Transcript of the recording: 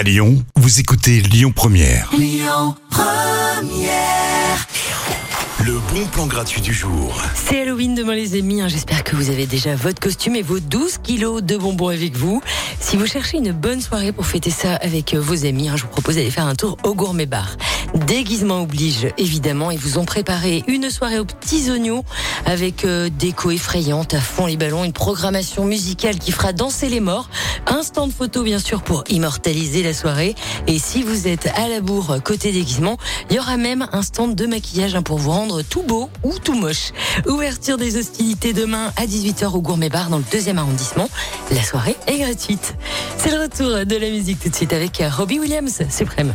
À Lyon, vous écoutez Lyon Première. Le bon plan gratuit du jour. C'est Halloween demain les amis, hein. j'espère que vous avez déjà votre costume et vos 12 kilos de bonbons avec vous. Si vous cherchez une bonne soirée pour fêter ça avec euh, vos amis, hein, je vous propose d'aller faire un tour au Gourmet Bar. Déguisement oblige évidemment, ils vous ont préparé une soirée aux petits oignons avec euh, déco effrayante à fond les ballons, une programmation musicale qui fera danser les morts, un stand photo bien sûr pour immortaliser la soirée et si vous êtes à la bourre côté déguisement, il y aura même un stand de maquillage hein, pour vous rendre tout beau ou tout moche. Ouverture des hostilités demain à 18h au Gourmet Bar dans le deuxième arrondissement. La soirée est gratuite. C'est le retour de la musique tout de suite avec Robbie Williams, suprême.